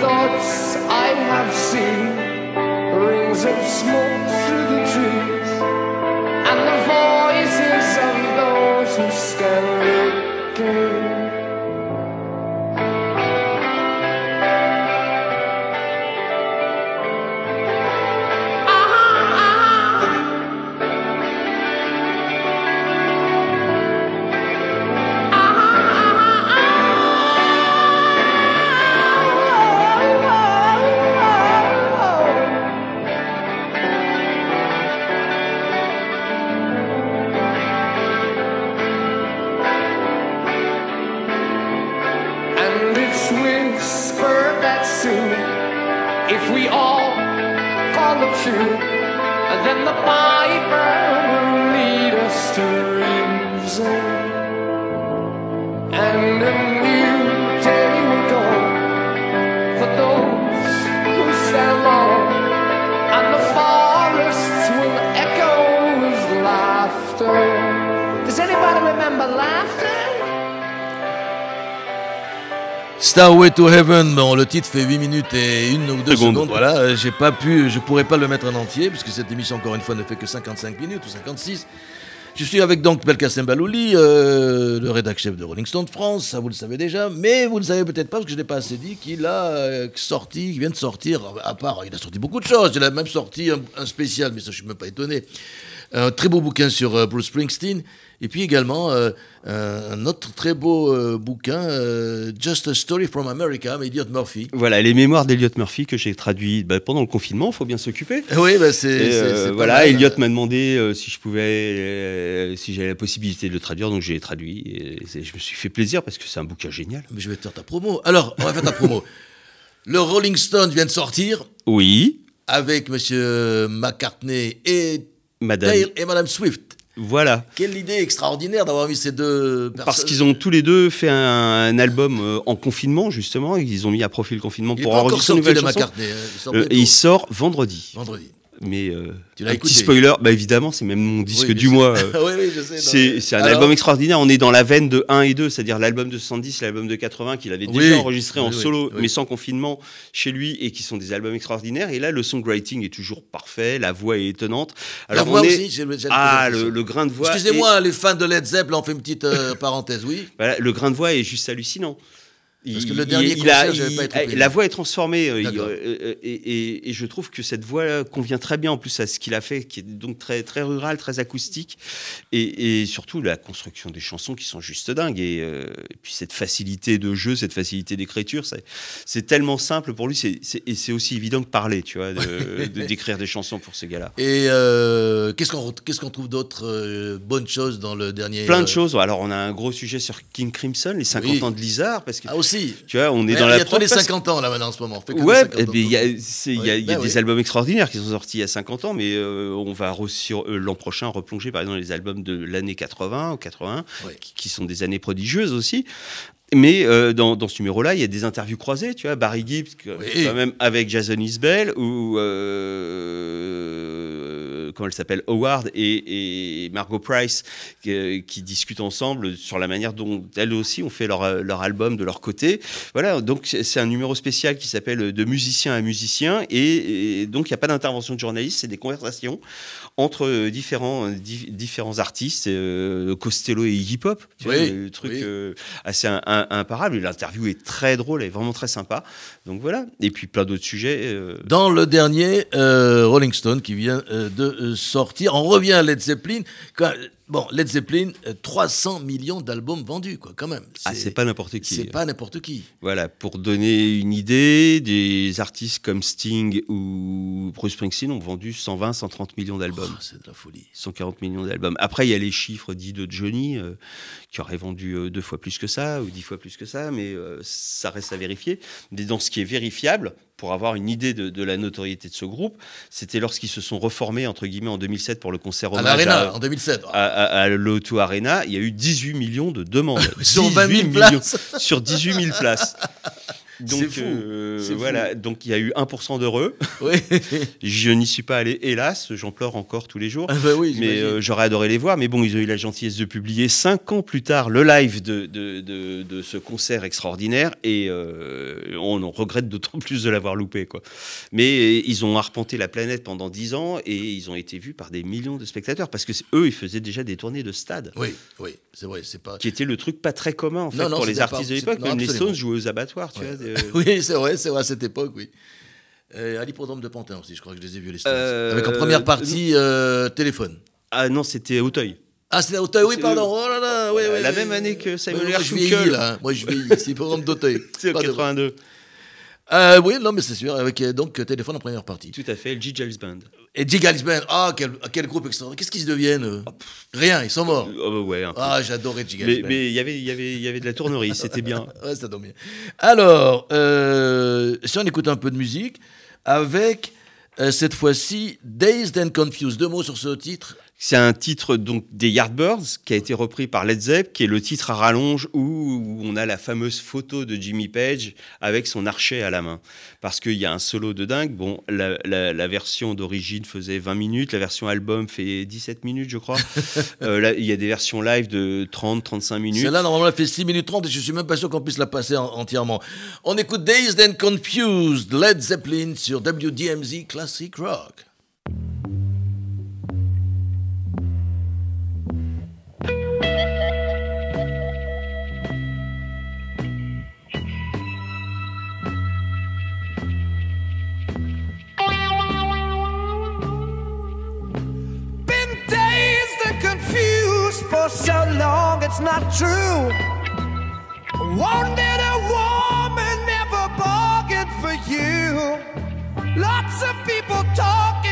Thoughts, I have seen. Rings of smoke through the trees, Starway to Heaven, bon, le titre fait 8 minutes et une ou deux Secondes. secondes. Voilà, euh, j'ai pas pu, je pourrais pas le mettre en entier puisque cette émission encore une fois ne fait que 55 minutes ou 56. Je suis avec donc Belkacem Balouli, euh, le rédac chef de Rolling Stone France, ça vous le savez déjà, mais vous ne savez peut-être pas parce que je n'ai pas assez dit qu'il a euh, sorti, qu'il vient de sortir, à part, il a sorti beaucoup de choses, il a même sorti un, un spécial, mais ça je suis même pas étonné, un très beau bouquin sur euh, Bruce Springsteen, et puis également euh, un autre très beau euh, bouquin, euh, Just a Story from America, Elliot Murphy. Voilà, les mémoires d'Eliot Murphy que j'ai traduit bah, pendant le confinement, il faut bien s'occuper. Oui, bah c'est. Euh, voilà, mal. Elliot m'a demandé euh, si je pouvais, euh, si j'avais la possibilité de le traduire, donc j'ai traduit. Et je me suis fait plaisir parce que c'est un bouquin génial. Mais je vais te faire ta promo. Alors, on va faire ta promo. Le Rolling Stone vient de sortir Oui, avec Monsieur McCartney et Madame. Dale et Madame Swift. Voilà. Quelle idée extraordinaire d'avoir mis ces deux personnes. Parce qu'ils ont tous les deux fait un, un album euh, en confinement, justement. Ils ont mis à profit le confinement Il pour enregistrer une nouvelle chanson. Hein. Euh, et il sort vendredi. vendredi. Mais euh, Tu un petit spoiler, bah évidemment, c'est même mon disque Oui, du mois. c'est- euh, oui, oui, je sais. non, C'est un Alors, album extraordinaire. On est dans la veine de 1 et 2, c'est-à-dire l'album de 70 et l'album de 80 qu'il avait déjà enregistré en solo, mais sans confinement chez lui et qui sont des albums extraordinaires. Et là, le songwriting est toujours parfait, la voix est étonnante. La Alors voix on est- aussi, j'ai- Ah, la le, grain de voix. Excusez-moi, les fans de Led Zeppelin, on fait une petite euh, parenthèse, oui. voilà, le grain de voix est juste hallucinant. Parce que le dernier il- il concert, a- il- pas été. La voix est transformée euh, D'accord. euh, et, et- et je trouve que cette voix convient très bien en plus à ce qu'il a fait, qui est donc très, très rural, très acoustique. Et, et surtout la construction des chansons qui sont juste dingues. Et, euh, et puis cette facilité de jeu, cette facilité d'écriture, c'est- tellement simple pour lui. et c'est aussi évident que parler, tu vois, de- de- d'écrire des chansons pour ce gars-là. Et euh, qu'est-ce qu'on qu'est-ce qu'on trouve d'autres euh, bonnes choses dans le dernier Plein de euh, choses. Alors, on a un gros sujet sur King Crimson, les 50 Oui. ans de Lizard, parce que Ah aussi. tu vois, on est dans il la y a tous les prog, parce- 50 ans là maintenant en ce moment. On Ouais, 50 ans. il y a, c'est- il y a- il y a Ben des oui. albums extraordinaires qui sont sortis il y a 50 ans, mais euh, on va euh, l'an prochain replonger par exemple les albums de l'année 80 ou 81, Ouais. qui, qui sont des années prodigieuses aussi. Mais euh, dans, dans ce numéro-là, il y a des interviews croisées, tu vois, Barry Gibb, que- Oui. quand même avec Jason Isbell, ou euh, comment elle s'appelle, Howard et, et Margot Price, qui, qui discutent ensemble sur la manière dont elles aussi ont fait leur, leur album de leur côté. Voilà, donc c'est un numéro spécial qui s'appelle De musicien à musicien, et, et donc il n'y a pas d'intervention de journaliste, c'est des conversations entre euh, différents, euh, di- différents artistes, euh, Costello et Iggy Pop, tu vois, Oui, le truc oui. euh, assez imparable. L'interview est très drôle, elle est vraiment très sympa. Donc voilà, et puis plein d'autres sujets. euh, Dans le dernier, euh, Rolling Stone qui vient euh, de euh, sortir, on revient à Led Zeppelin. Quand- bon, Led Zeppelin, euh, 300 millions d'albums vendus, quoi, quand même. ah, c'est pas n'importe qui. C'est pas n'importe qui. Voilà, pour donner une idée, des artistes comme Sting ou Bruce Springsteen ont vendu 120, 130 millions d'albums. Oh, c'est de la folie. 140 millions d'albums. Après, il y a les chiffres dits de Johnny, euh, qui aurait vendu euh, deux fois plus que ça, ou dix fois plus que ça, mais euh, ça reste à vérifier. Mais dans ce qui est vérifiable, pour avoir une idée de, de la notoriété de ce groupe, c'était lorsqu'ils se sont reformés, entre guillemets, en 2007 pour le concert À hommage l'Arena, à, en 2007. à, à- à l'O2 Arena, il y a eu 18 millions de demandes. Sur 20 000 18 millions places. sur 18 000 places. Donc, fou, euh, fou. voilà, donc il y a eu 1% d'heureux. Oui. Je n'y suis pas allé, hélas, j'en pleure encore tous les jours. Ah bah oui, Mais euh, j'aurais adoré les voir. Mais bon, ils ont eu la gentillesse de publier cinq ans plus tard le live de, de, de- de ce concert extraordinaire. Et euh, on en regrette d'autant plus de l'avoir loupé. Quoi. Mais ils ont arpenté la planète pendant dix ans et ils ont été vus par des millions de spectateurs. Parce que eux, ils faisaient déjà des tournées de stade. Oui, oui, c'est vrai, pas. Qui était le truc pas très commun en fait Non, non, pour les artistes pas- de l'époque. les. Stones jouaient aux abattoirs. Tu Ouais. vois, de- Oui, c'est vrai, c'est vrai, à cette époque, oui. Euh, à l'hippodrome de Pantin aussi, je crois que je les ai vus les Stones. Euh, Avec en première partie euh, téléphone. Ah non, c'était Auteuil. Ah, c'était Auteuil, oui, pardon. Oh là là, oui, oui. la oui, même année que Simon Oui, Moi, je Garfunkel. vieillis, là. Moi, je vieillis. C'est l'hippodrome d'Auteuil. C'est Pas de- 82. Euh, oui, non, mais c'est sûr, avec euh, donc euh, téléphone en première partie. Tout à fait, le G. Giles Band. Et Jig Band, ah, quel, quel groupe extraordinaire. Qu'est-ce qu'ils deviennent eux? Rien, ils sont morts. Oh, ouais. Ah, j'adorais Jig Mais Band. mais il y avait- il y avait- y avait de la tournerie, c'était bien. Ouais, ça tombe bien. Alors, euh, si on écoute un peu de musique, avec cette fois-ci Dazed and Confused. Deux mots sur ce titre. C'est un titre donc des Yardbirds qui a été repris par Led Zepp, qui est le titre à rallonge où, on a la fameuse photo de Jimmy Page avec son archet à la main. Parce qu'il y a un solo de dingue. Bon, la, la- la version d'origine faisait 20 minutes, la version album fait 17 minutes, je crois. Euh, là, il y a des versions live de 30-35 minutes. Celle-là, normalement, elle fait 6 minutes 30 et je suis même pas sûr qu'on puisse la passer en- entièrement. On écoute Dazed and Confused, Led Zeppelin sur WDMZ Classic Rock. For so long, it's not true. Wanted a woman, never bargained for you. Lots of people talking,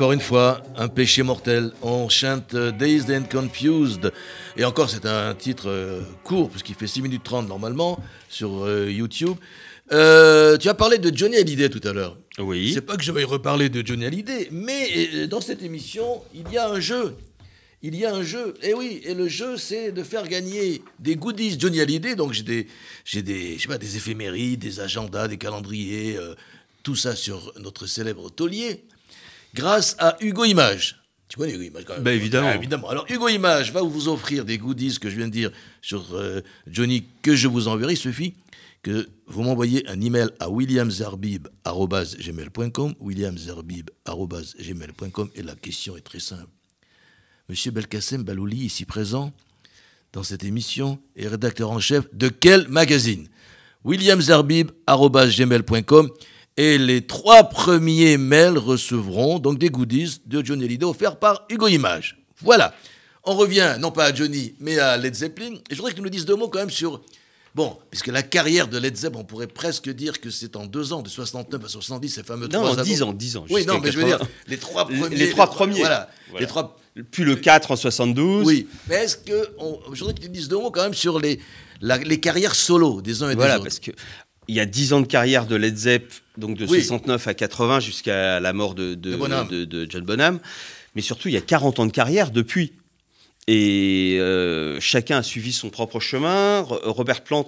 encore une fois, un péché mortel. On chante Dazed and Confused. Et encore, c'est un titre euh, court, puisqu'il fait 6 minutes 30 normalement sur euh, YouTube. Euh, tu as parlé de Johnny Hallyday tout à l'heure. Oui. C'est pas que je vais reparler de Johnny Hallyday, mais dans cette émission, il y a un jeu. Il y a un jeu. Et oui, et le jeu, c'est de faire gagner des goodies Johnny Hallyday. Donc j'ai des, j'ai des, je sais pas, des éphémérides, des agendas, des calendriers, euh, tout ça sur notre célèbre taulier, grâce à Hugo Image. Tu connais Hugo Image quand même Bah, évidemment. Ah, évidemment. Alors Hugo Image va vous offrir des goodies que je viens de dire sur euh, Johnny que je vous enverrai. Il suffit que vous m'envoyez un email à williamzerbib.gmail.com williamzerbib.gmail.com et la question est très simple. Monsieur Belkacem Balouli, ici présent, dans cette émission, est rédacteur en chef de quel magazine? williamzerbib.gmail.com et les trois premiers mails recevront donc des goodies de Johnny Hallyday offerts par Hugo Image. Voilà. On revient, non pas à Johnny, mais à Led Zeppelin. Et je voudrais que tu nous dises deux mots quand même sur... Bon, puisque la carrière de Led Zeppelin, on pourrait presque dire que c'est en deux ans, de 69 à 70, ces fameux Non, trois en 10 albums. ans, 10 ans. Oui, non, mais je veux dire, 80. les trois premiers. les trois premiers. Voilà, Voilà. les trois Puis le 4 en 72. oui, mais est-ce que. On, je voudrais que tu dises deux mots quand même sur les, la- les carrières solo des uns et Voilà, des autres. parce que il y a 10 ans de carrière de Led Zepp, donc de Oui. 69 à 80 jusqu'à la mort de, de, De Bonham. de- de John Bonham. Mais surtout, il y a 40 ans de carrière depuis. Et euh, chacun a suivi son propre chemin. Ro- Robert Plant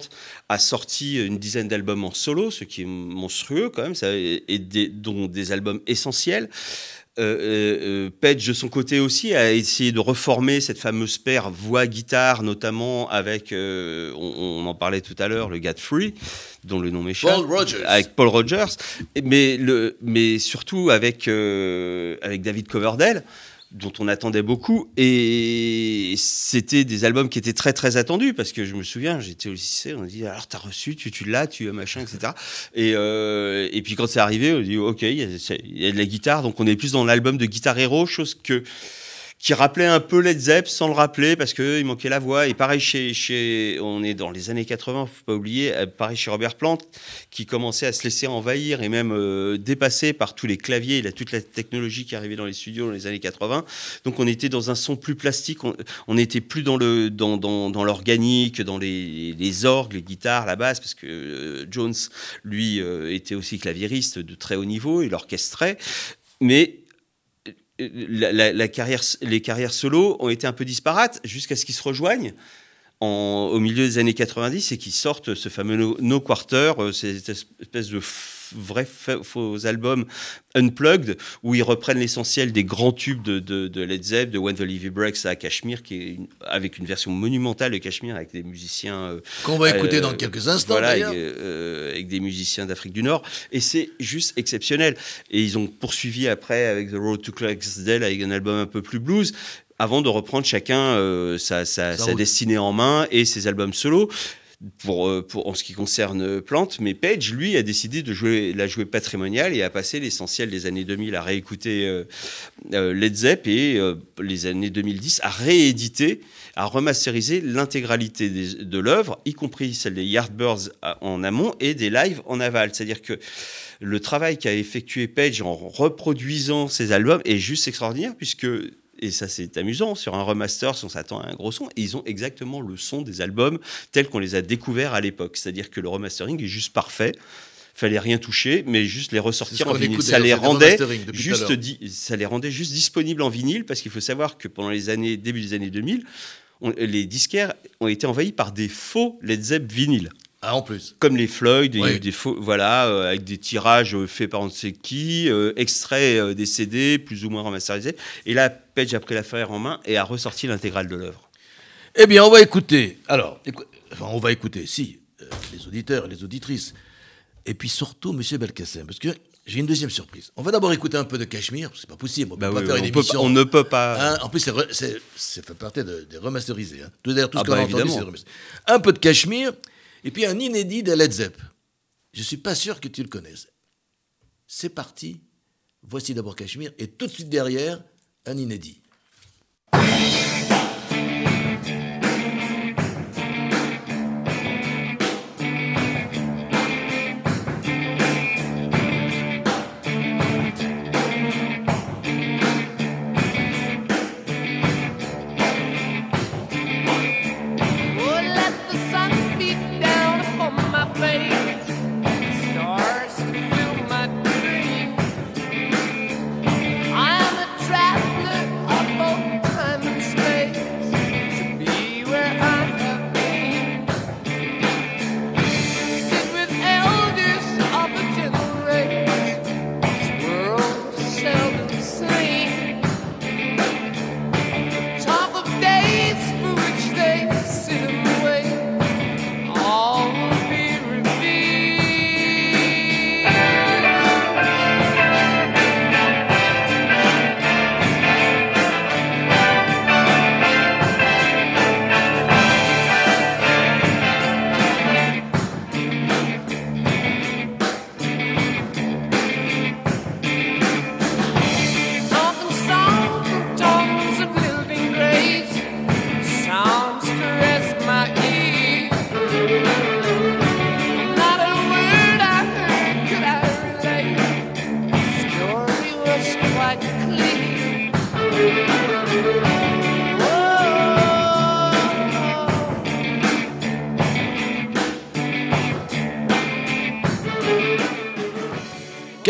a sorti une dizaine d'albums en solo, ce qui est monstrueux quand même, ça, et, et des, dont des albums essentiels. Euh, euh, euh, Page, de son côté aussi, a essayé de reformer cette fameuse paire voix-guitare, notamment avec, euh, on, on en parlait tout à l'heure, le gars de Free, dont le nom m'échappe. Paul Rogers. Avec Paul Rogers, mais, le, mais surtout avec, avec David Coverdale dont on attendait beaucoup et c'était des albums qui étaient très très attendus parce que je me souviens j'étais au lycée on a dit alors t'as reçu tu, tu l'as tu machin etc et, euh, et puis quand c'est arrivé on dit ok il y, y a de la guitare donc on est plus dans l'album de Guitar Hero chose que qui rappelait un peu Led Zepp sans le rappeler parce que il manquait la voix. Et pareil chez, chez on est dans les années 80 faut pas oublier euh, pareil chez Robert Plant qui commençait à se laisser envahir et même euh, dépasser par tous les claviers. La, toute la technologie qui arrivait dans les studios dans les années 80 donc on était dans un son plus plastique. On, on était plus dans le dans, dans, dans l'organique dans les, les orgues les guitares la basse parce que euh, Jones lui euh, était aussi claviériste de très haut niveau il orchestrait mais les carrières solo ont été un peu disparates jusqu'à ce qu'ils se rejoignent en- au milieu des années 90 et qu'ils sortent ce fameux No, No Quarter, euh, cette espèce de vrais fa- faux albums unplugged où ils reprennent l'essentiel des grands tubes de, de- de Led Zepp, de When the Levy Breaks à Cashmere, qui est une- avec une version monumentale de Cashmere avec des musiciens euh, Qu'on va écouter euh, dans quelques instants voilà, avec, euh, avec des musiciens d'Afrique du Nord. Et c'est juste exceptionnel. Et ils ont poursuivi après avec The Road to Clarksdale avec un album un peu plus blues, avant de reprendre chacun sa, sa- destinée en main et ses albums solo. Pour, euh, pour, en ce qui concerne euh, Plante, mais Page, lui, a décidé de jouer, la jouer patrimoniale et a passé l'essentiel des années 2000 à réécouter euh, Led Zepp et les années 2010 à rééditer, à remasteriser l'intégralité de l'œuvre, y compris celle des Yardbirds en amont et des lives en aval. C'est-à-dire que le travail qu'a effectué Page en reproduisant ces albums est juste extraordinaire puisque et ça c'est amusant, sur un remaster, si on s'attend à un gros son, ils ont exactement le son des albums tels qu'on les a découverts à l'époque. C'est-à-dire que le remastering est juste parfait. Fallait rien toucher, mais juste les ressortir en vinyle. écoute Ça les rendait juste, ça les rendait juste disponibles en vinyle parce qu'il faut savoir que pendant les années début des années 2000, on- les disquaires ont été envahis par des faux Led Zepp vinyles Ah, en plus. comme les Floyd, des faux, voilà, euh, avec des tirages euh, faits par on ne sait qui, euh, extraits euh, des CD, plus ou moins remasterisés. Et là, Page a pris l'affaire en main et a ressorti l'intégrale de l'œuvre. Eh bien, on va écouter. Alors, écou- enfin, on va écouter, si, les auditeurs, les auditrices. Et puis surtout, Monsieur Belkacem, parce que j'ai une deuxième surprise. On va d'abord écouter un peu de Cachemire, c'est pas possible. On peut Bah pas oui, faire on, une peut émission. pas- on ne peut pas. Hein, en plus, c'est fait partie de- des remasterisés. Hein. Tout, d'ailleurs, tout ce Ah qu'on bah, a entendu, évidemment. c'est remasterisé. Un peu de Cachemire, et puis un inédit de Led Zepp. Je suis pas sûr que tu le connaisses. C'est parti. Voici d'abord Cachemire, et tout de suite derrière, un inédit.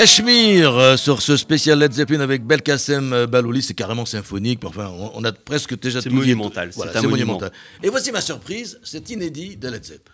Cachemire euh, sur ce spécial Led Zeppelin avec Belkacem euh, Balouli, c'est carrément symphonique, mais enfin, on, a presque déjà C'est tout monumental, Voilà, c'est un c'est monument. monumental. Et voici ma surprise, c'est inédit de Led Zepp.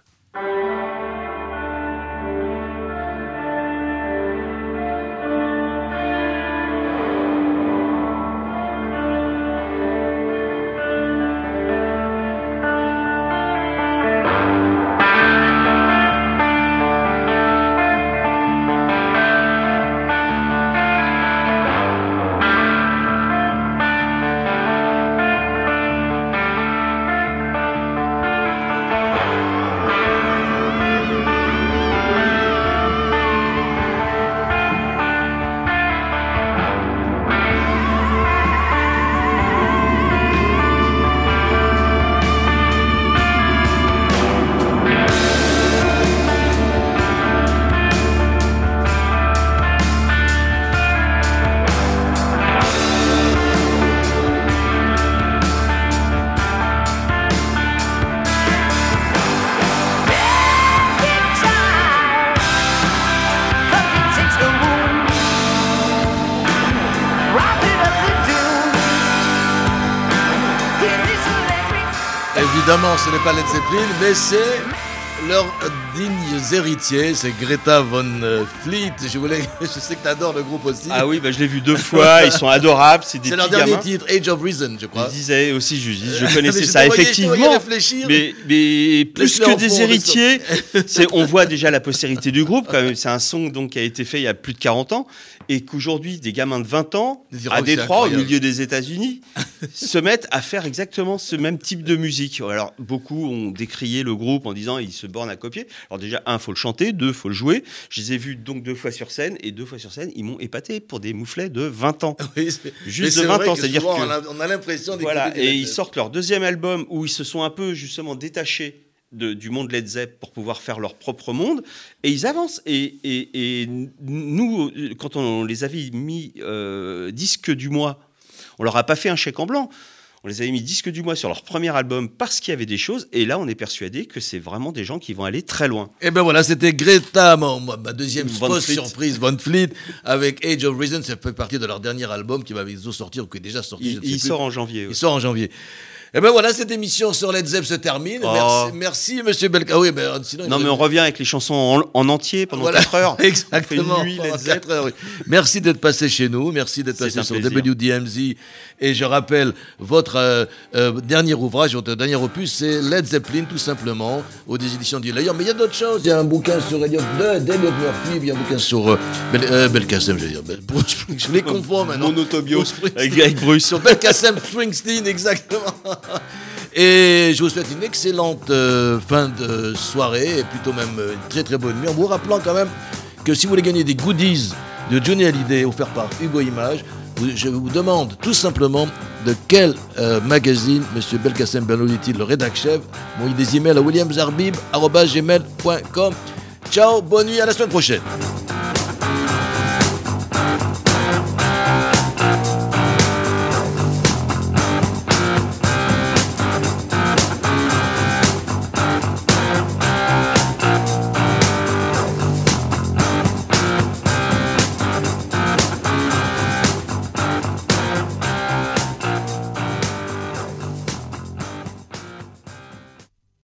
Évidemment, ce n'est pas Led Zeppelin, mais c'est leurs dignes héritiers, c'est Greta Von euh, Fleet. Je, voulais, je sais que tu adores le groupe aussi. Ah oui, bah, je l'ai vu deux fois, ils sont adorables, c'est des leur dernier gamins. titre, Age of Reason, je crois. Je disais aussi, je, je Mais connaissais je ça je effectivement. Mais, mais plus que des héritiers, c'est, on voit déjà la postérité du groupe. C'est un son donc, qui a été fait il y a plus de 40 ans et qu'aujourd'hui, des gamins de 20 ans, à Détroit, au milieu des États-Unis, se mettent à faire exactement ce même type de musique. Alors, beaucoup ont décrié le groupe en disant ils se bornent à copier. Alors, déjà, un, faut le chanter, deux, faut le jouer. Je les ai vus donc deux fois sur scène et deux fois sur scène, ils m'ont épaté pour des mouflets de 20 ans. Oui, Juste de c'est 20 vrai ans, c'est-à-dire que- on a, on a l'impression Voilà, et ils sortent leur deuxième album où ils se sont un peu justement détachés de- du monde Led Zepp pour pouvoir faire leur propre monde et ils avancent. Et, et- et nous, quand on les avait mis euh, disque du mois, on leur a pas fait un chèque en blanc. On les avait mis disque du mois sur leur premier album parce qu'il y avait des choses. Et là, on est persuadé que c'est vraiment des gens qui vont aller très loin. Et ben voilà, c'était Greta, ma, ma deuxième fausse surprise, Von Fleet, avec Age of Reason. Ça fait partie de leur dernier album qui va bientôt sortir ou qui est déjà sorti. Il, je ne sais il plus. sort en janvier. ouais. Il sort en janvier. Et ben voilà, cette émission sur Led Zepp se termine. Oh. Merci, merci, monsieur Belka. Ah oui, ben sinon. Non, nous- mais on revient avec les chansons en, en entier pendant Voilà. 4 heures. Exactement. Nuit pendant Led Zepp. quatre heures, oui. Merci d'être passé chez nous. Merci d'être passé sur plaisir. WDMZ. Et je rappelle, votre euh, euh, dernier ouvrage, votre dernier opus, c'est Led Zeppelin, tout simplement, aux éditions du D'ailleurs, mais il y a d'autres choses. Il y a un bouquin sur Elliot de- d'Elliot Murphy, il y a un bouquin sur euh, Bel, euh, Belkacem, je veux dire. Bel- je les confonds maintenant. Mon autobio avec, avec Bruce. Sur Belkacem Springsteen, exactement. Et je vous souhaite une excellente euh, fin de soirée, et plutôt même une très très bonne nuit, en vous rappelant quand même que si vous voulez gagner des goodies de Johnny Hallyday offerts par Hugo Image, je vous demande tout simplement de quel euh, magazine M. Belkacem Benoît est-il le rédac chef. Bon, des emails à williamzarbib.gmail.com. Ciao, bonne nuit, à la semaine prochaine.